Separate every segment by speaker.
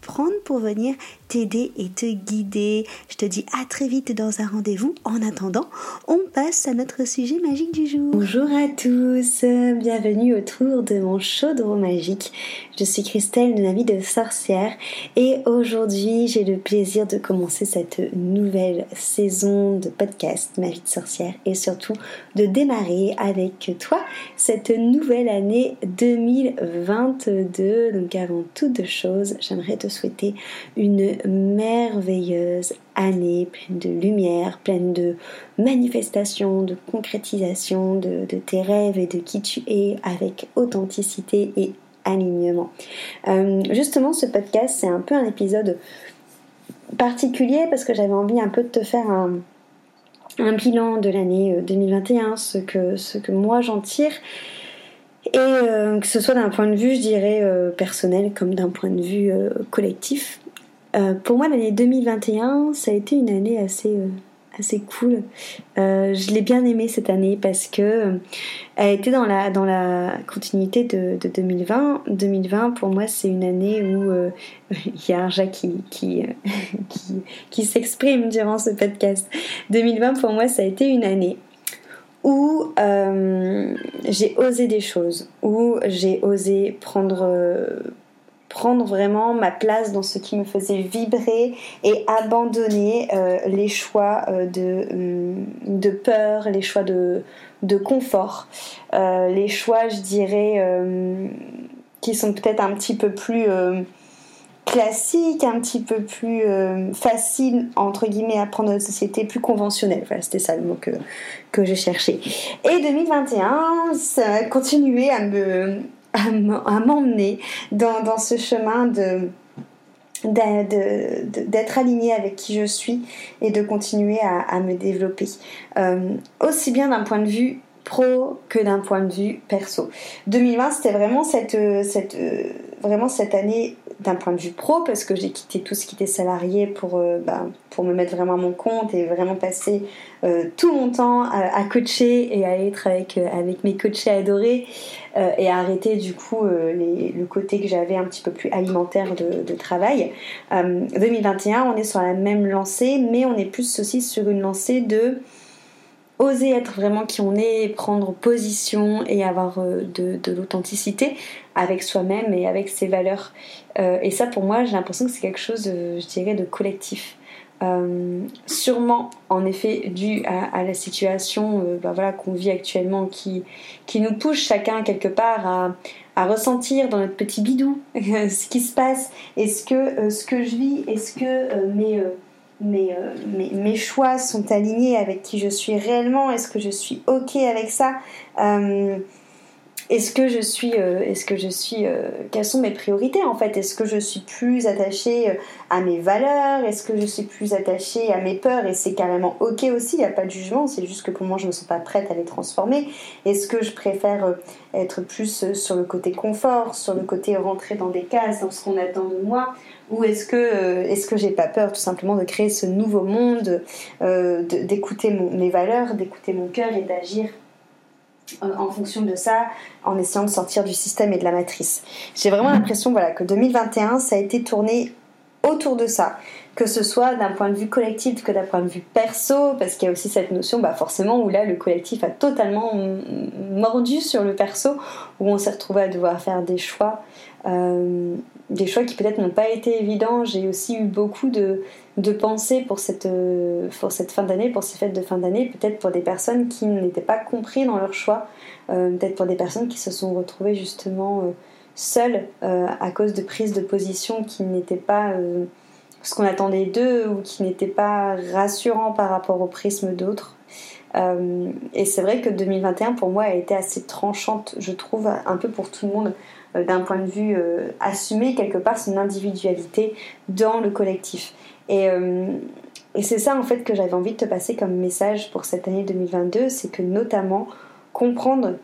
Speaker 1: prendre pour venir t'aider et te guider. Je te dis à très vite dans un rendez-vous. En attendant, on passe à notre sujet magique du jour. Bonjour à tous, bienvenue autour de mon chaudron magique. Je suis Christelle de la vie de sorcière et aujourd'hui j'ai le plaisir de commencer cette nouvelle saison de podcast Ma vie de sorcière et surtout de démarrer avec toi cette nouvelle année 2022. Donc avant toute chose, j'aimerais te souhaiter une merveilleuse année pleine de lumière, pleine de manifestations, de concrétisation de, tes rêves et de qui tu es avec authenticité et alignement. Euh, justement, ce podcast, c'est un peu un épisode particulier parce que j'avais envie un peu de te faire un, bilan de l'année 2021, euh, ce que, ce que moi j'en tire. Et euh, que ce soit d'un point de vue, je dirais, personnel comme d'un point de vue collectif. Euh, pour moi, l'année 2021, ça a été une année assez, euh, assez cool. Euh, je l'ai bien aimée cette année parce que elle était dans la, dans la continuité de, 2020. 2020, pour moi, c'est une année où il y a un qui, qui, qui, qui s'exprime durant ce podcast. 2020, pour moi, ça a été une année où j'ai osé des choses, où j'ai osé prendre prendre vraiment ma place dans ce qui me faisait vibrer et abandonner euh, les choix euh, de, hum, de peur, les choix de, de confort, euh, les choix, je dirais, qui sont peut-être un petit peu plus classiques, un petit peu plus faciles, entre guillemets, à prendre notre société, plus conventionnelle. Voilà, c'était ça le mot que, je cherchais. Et 2021, ça a à me à m'emmener dans, ce chemin d'être aligné avec qui je suis et de continuer à, me développer euh, aussi bien d'un point de vue pro que d'un point de vue perso 2020 c'était vraiment cette, cette année d'un point de vue pro parce que j'ai quitté tout ce qui était salarié pour, euh, bah, pour me mettre vraiment à mon compte et vraiment passer euh, tout mon temps à, coacher et à être avec, euh, avec mes coachés adorés et à arrêter du coup le côté que j'avais un petit peu plus alimentaire de, de travail. 2021, on est sur la même lancée, mais on est plus aussi sur une lancée de oser être vraiment qui on est, prendre position et avoir euh, de, l'authenticité avec soi-même et avec ses valeurs. Euh, et ça, pour moi, j'ai l'impression que c'est quelque chose, je dirais, de collectif. Euh, sûrement, en effet, dû à, la situation bah voilà, qu'on vit actuellement, qui, qui nous pousse chacun quelque part à, à ressentir dans notre petit bidou ce qui se passe. Est-ce que ce que je vis, est-ce que mes euh, mes, mes, choix sont alignés avec qui je suis réellement Est-ce que je suis ok avec ça euh, Est-ce que je suis, euh, est-ce que je suis, quelles sont mes priorités en fait? Est-ce que je suis plus attachée à mes valeurs? Est-ce que je suis plus attachée à mes peurs? Et c'est carrément ok aussi, il n'y a pas de jugement, c'est juste que pour moi je ne me sens pas prête à les transformer. Est-ce que je préfère être plus sur le côté confort, sur le côté rentrer dans des cases, dans ce qu'on attend de moi? Ou est-ce que, euh, est-ce j'ai pas peur tout simplement de créer ce nouveau monde, euh, d'écouter mes valeurs, d'écouter mon cœur et d'agir euh, en fonction de ça, en essayant de sortir du système et de la matrice. J'ai vraiment l'impression voilà, que 2021, ça a été tourné autour de ça, que ce soit d'un point de vue collectif que d'un point de vue perso, parce qu'il y a aussi cette notion, bah forcément, où là le collectif a totalement mordu sur le perso, où on s'est retrouvé à devoir faire des choix, euh, des choix qui peut-être n'ont pas été évidents. J'ai aussi eu beaucoup de, de pensées pour cette, euh, pour cette fin d'année, pour ces fêtes de fin d'année, peut-être pour des personnes qui n'étaient pas compris dans leurs choix, euh, peut-être pour des personnes qui se sont retrouvées justement seules à cause de prises de position qui n'étaient pas ce qu'on attendait d'eux ou qui n'était pas rassurant par rapport au prisme d'autres. Euh, et c'est vrai que 2021 pour moi a été assez tranchante, je trouve, un peu pour tout le monde, euh, d'un point de vue euh, assumer quelque part son individualité dans le collectif. Et, et c'est ça en fait que j'avais envie de te passer comme message pour cette année 2022, c'est que notamment comprendre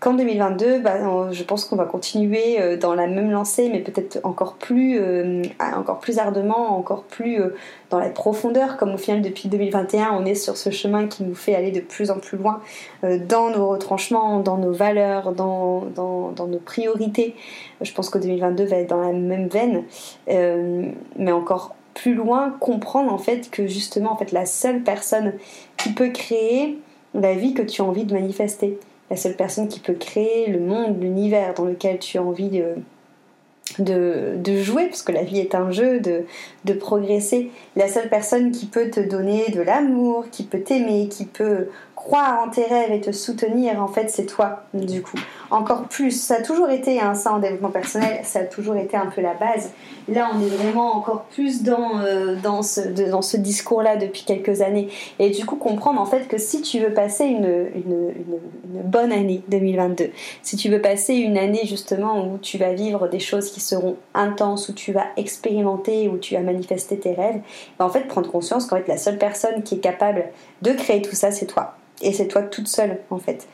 Speaker 1: qu'en 2022, bah, je pense qu'on va continuer euh, dans la même lancée, mais peut-être encore plus, euh, encore plus ardemment, encore plus euh, dans la profondeur, comme au final depuis 2021, on est sur ce chemin qui nous fait aller de plus en plus loin dans nos retranchements, dans nos valeurs, dans, dans, dans, nos priorités. Je pense que 2022 va être dans la même veine, mais encore plus loin, comprendre en fait que justement, en fait, la seule personne qui peut créer la vie que tu as envie de manifester. La seule personne qui peut créer le monde, l'univers dans lequel tu as envie de, de, jouer, parce que la vie est un jeu, de, de progresser. La seule personne qui peut te donner de l'amour, qui peut t'aimer, qui peut croire en tes rêves et te soutenir, en fait, c'est toi, du coup. Encore plus, ça a toujours été hein, ça en développement personnel, ça a toujours été un peu la base. Là, on est vraiment encore plus dans, euh, dans ce, ce discours-là depuis quelques années. Et du coup, comprendre en fait que si tu veux passer une, une, une, bonne année 2022, si tu veux passer une année justement où tu vas vivre des choses qui seront intenses, où tu vas expérimenter, où tu vas manifester tes rêves, ben, en fait, prendre conscience qu'en fait, la seule personne qui est capable de créer tout ça, c'est toi et c'est toi toute seule en fait.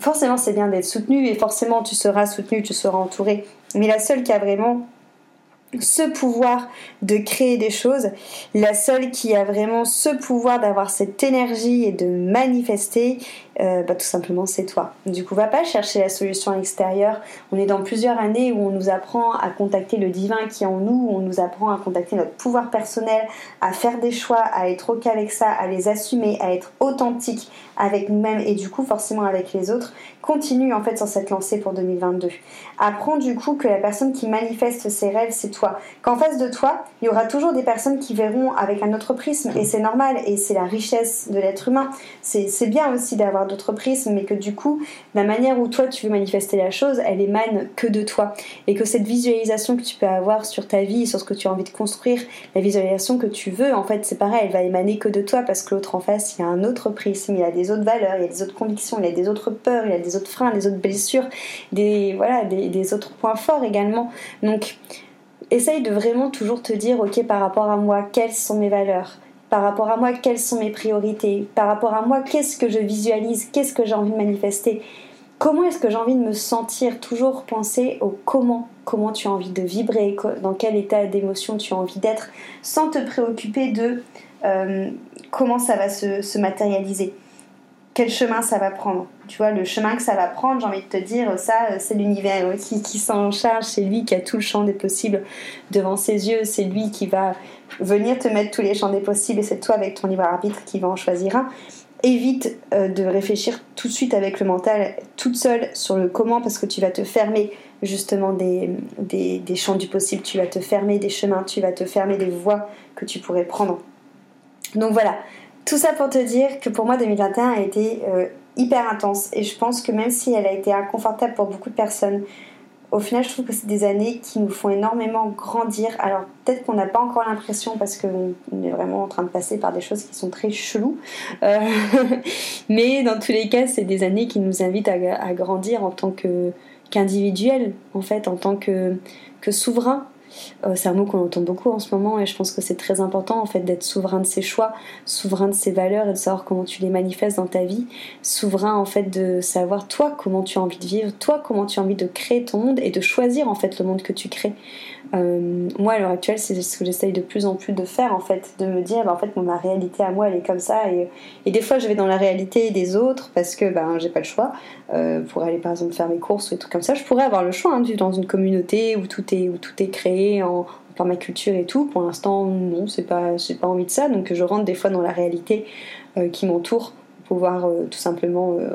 Speaker 1: Forcément, c'est bien d'être soutenu et forcément, tu seras soutenu, tu seras entouré. Mais la seule qui a vraiment ce pouvoir de créer des choses, la seule qui a vraiment ce pouvoir d'avoir cette énergie et de manifester, euh, bah, tout simplement c'est toi. Du coup, va pas chercher la solution à l'extérieur. On est dans plusieurs années où on nous apprend à contacter le divin qui est en nous, on nous apprend à contacter notre pouvoir personnel, à faire des choix, à être ok avec ça, à les assumer, à être authentique avec nous-mêmes et du coup forcément avec les autres. Continue en fait sur cette lancée pour 2022. Apprends du coup que la personne qui manifeste ses rêves, c'est Qu'en face de toi, il y aura toujours des personnes qui verront avec un autre prisme et c'est normal et c'est la richesse de l'être humain. C'est bien aussi d'avoir d'autres prismes, mais que du coup, la manière où toi tu veux manifester la chose, elle émane que de toi. Et que cette visualisation que tu peux avoir sur ta vie, sur ce que tu as envie de construire, la visualisation que tu veux, en fait, c'est pareil, elle va émaner que de toi parce que l'autre en face, il y a un autre prisme, il a des autres valeurs, il y a des autres convictions, il y a des autres peurs, il y a des autres freins, des autres blessures, des, voilà, des autres points forts également. Donc, essaye de vraiment toujours te dire, ok, par rapport à moi, quelles sont mes valeurs? Par rapport à moi, quelles sont mes priorités, par rapport à moi, qu'est-ce que je visualise, qu'est-ce que j'ai envie de manifester, comment est-ce que j'ai envie de me sentir, toujours penser au comment, comment tu as envie de vibrer, dans quel état d'émotion tu as envie d'être, sans te préoccuper de euh, comment ça va se matérialiser quel chemin ça va prendre. Tu vois, le chemin que ça va prendre, j'ai envie de te dire, ça, c'est l'univers qui, qui s'en charge, c'est lui qui a tout le champ des possibles devant ses yeux, c'est lui qui va venir te mettre tous les champs des possibles et c'est toi avec ton libre arbitre qui va en choisir un. Évite euh, de réfléchir tout de suite avec le mental, toute seule, sur le comment, parce que tu vas te fermer justement des, des, des champs du possible, tu vas te fermer des chemins, tu vas te fermer des voies que tu pourrais prendre. Donc voilà, tout ça pour te dire que pour moi 2021 a été euh, hyper intense. Et je pense que même si elle a été inconfortable pour beaucoup de personnes, au final je trouve que c'est des années qui nous font énormément grandir. Alors peut-être qu'on n'a pas encore l'impression parce qu'on est vraiment en train de passer par des choses qui sont très cheloues, euh, mais dans tous les cas c'est des années qui nous invitent à, grandir en tant que qu'individuel en fait, en tant que, que souverain c'est un mot qu'on entend beaucoup en ce moment et je pense que c'est très important en fait d'être souverain de ses choix, souverain de ses valeurs et de savoir comment tu les manifestes dans ta vie, souverain en fait de savoir toi comment tu as envie de vivre, toi comment tu as envie de créer ton monde et de choisir en fait le monde que tu crées. Euh, moi, à l'heure actuelle, c'est ce que j'essaye de plus en plus de faire, en fait, de me dire, bah, en fait, ma réalité à moi, elle est comme ça. Et, des fois, je vais dans la réalité des autres parce que ben, j'ai pas le choix. Euh, pour aller, par exemple, faire mes courses ou des trucs comme ça, je pourrais avoir le choix hein, dans une communauté où tout est, où tout est créé en, par ma culture et tout. Pour l'instant, non, c'est pas, j'ai pas envie de ça. Donc, je rentre des fois dans la réalité euh, qui m'entoure pouvoir euh, tout simplement euh,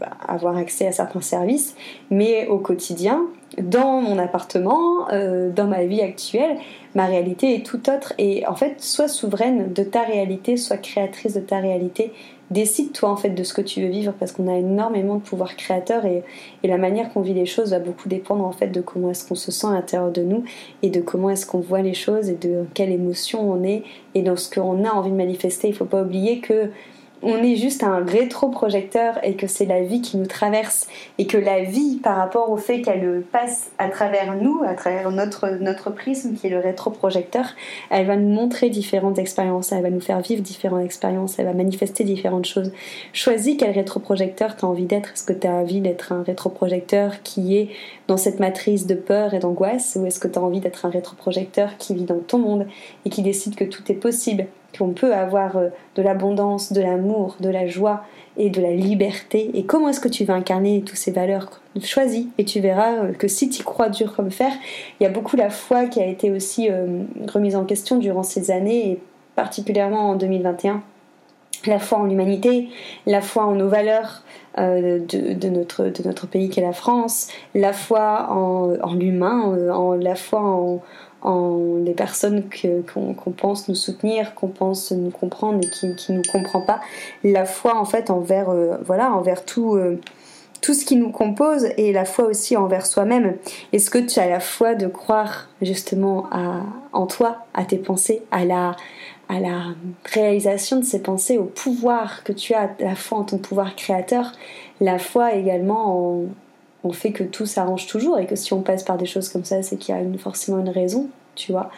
Speaker 1: bah, avoir accès à certains services, mais au quotidien, dans mon appartement, euh, dans ma vie actuelle, ma réalité est tout autre. Et en fait, sois souveraine de ta réalité, sois créatrice de ta réalité. Décide toi en fait de ce que tu veux vivre parce qu'on a énormément de pouvoir créateur et, et la manière qu'on vit les choses va beaucoup dépendre en fait de comment est-ce qu'on se sent à l'intérieur de nous et de comment est-ce qu'on voit les choses et de quelle émotion on est et dans ce qu'on a envie de manifester. Il faut pas oublier que on est juste un rétroprojecteur et que c'est la vie qui nous traverse et que la vie par rapport au fait qu'elle passe à travers nous, à travers notre, prisme qui est le rétroprojecteur, elle va nous montrer différentes expériences, elle va nous faire vivre différentes expériences, elle va manifester différentes choses. Choisis quel rétroprojecteur tu as envie d'être. Est-ce que tu as envie d'être un rétroprojecteur qui est dans cette matrice de peur et d'angoisse ou est-ce que tu as envie d'être un rétroprojecteur qui vit dans ton monde et qui décide que tout est possible? Qu'on peut avoir euh, de l'abondance, de l'amour, de la joie et de la liberté. Et comment est-ce que tu vas incarner toutes ces valeurs Choisis et tu verras euh, que si tu crois dur comme fer, il y a beaucoup la foi qui a été aussi euh, remise en question durant ces années et particulièrement en 2021 la foi en l'humanité, la foi en nos valeurs de, notre, de notre pays qu'est la France, la foi en, en l'humain, en, la foi en, en les personnes qu'on pense nous soutenir, qu'on pense nous comprendre et qui, qui nous comprend pas, la foi en fait envers euh, voilà envers tout euh, tout ce qui nous compose et la foi aussi envers soi-même. Est-ce que tu as la foi de croire justement à, en toi, à tes pensées, à la à la réalisation de ces pensées, au pouvoir que tu as, la foi en ton pouvoir créateur, la foi également en, on fait que tout s'arrange toujours et que si on passe par des choses comme ça, c'est qu'il y a forcément une raison, tu vois.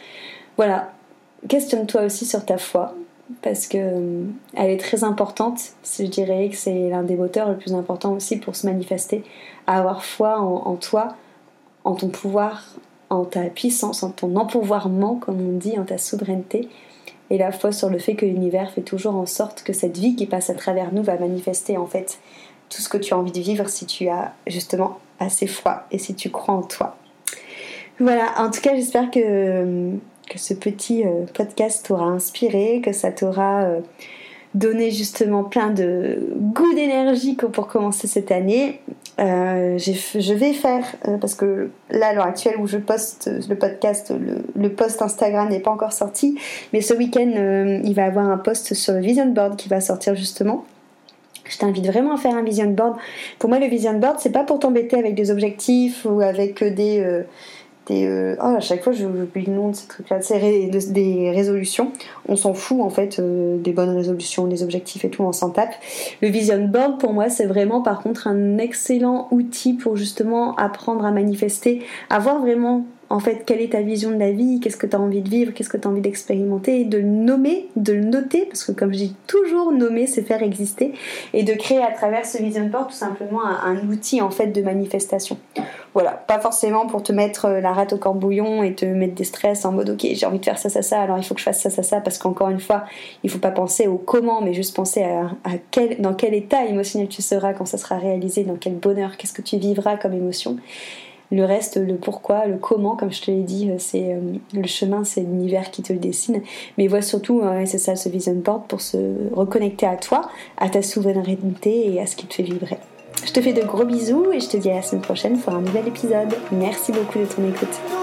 Speaker 1: Voilà, questionne-toi aussi sur ta foi parce que euh, elle est très importante. Je dirais que c'est l'un des moteurs le plus important aussi pour se manifester, avoir foi en, toi, en ton pouvoir, en ta puissance, en ton empouvoirment, comme on dit, en ta souveraineté, et la foi sur le fait que l'univers fait toujours en sorte que cette vie qui passe à travers nous va manifester en fait tout ce que tu as envie de vivre si tu as justement assez foi et si tu crois en toi. Voilà, en tout cas j'espère que, ce petit euh, podcast t'aura inspiré, que ça t'aura euh, donné justement plein de goût d'énergie pour commencer cette année. Euh, je vais faire, parce que là à l'heure actuelle où je poste le podcast, le, le post Instagram n'est pas encore sorti, mais ce week-end il va avoir un post sur le vision board qui va sortir justement. Je t'invite vraiment à faire un vision board. Pour moi, le vision board, c'est pas pour t'embêter avec des objectifs ou avec des. Euh, des euh, oh, à chaque fois, j'oublie le nom de ces trucs-là. C'est des résolutions. On s'en fout, en fait, euh, des bonnes résolutions, des objectifs et tout, on s'en tape. Le vision board, pour moi, c'est vraiment, par contre, un excellent outil pour justement apprendre à manifester, avoir vraiment en fait quelle est ta vision de la vie, qu'est-ce que tu as envie de vivre, qu'est-ce que tu as envie d'expérimenter, de le nommer, de le noter, parce que comme je dis toujours, nommer c'est faire exister, et de créer à travers ce vision board tout simplement un, outil en fait de manifestation. Voilà, pas forcément pour te mettre euh, la rate au corbouillon et te mettre des stress en mode ok j'ai envie de faire ça ça ça alors il faut que je fasse ça ça ça parce qu'encore une fois il faut pas penser au comment mais juste penser à, quel, dans quel état émotionnel tu seras quand ça sera réalisé, dans quel bonheur, qu'est-ce que tu vivras comme émotion. Le reste, le pourquoi, le comment, comme je te l'ai dit, euh, c'est euh, le chemin, c'est l'univers qui te le dessine. Mais vois surtout, c'est ça, ce vision board pour se reconnecter à toi, à ta souveraineté et à ce qui te fait vibrer. Je te fais de gros bisous et je te dis à la semaine prochaine pour un nouvel épisode. Merci beaucoup de ton écoute.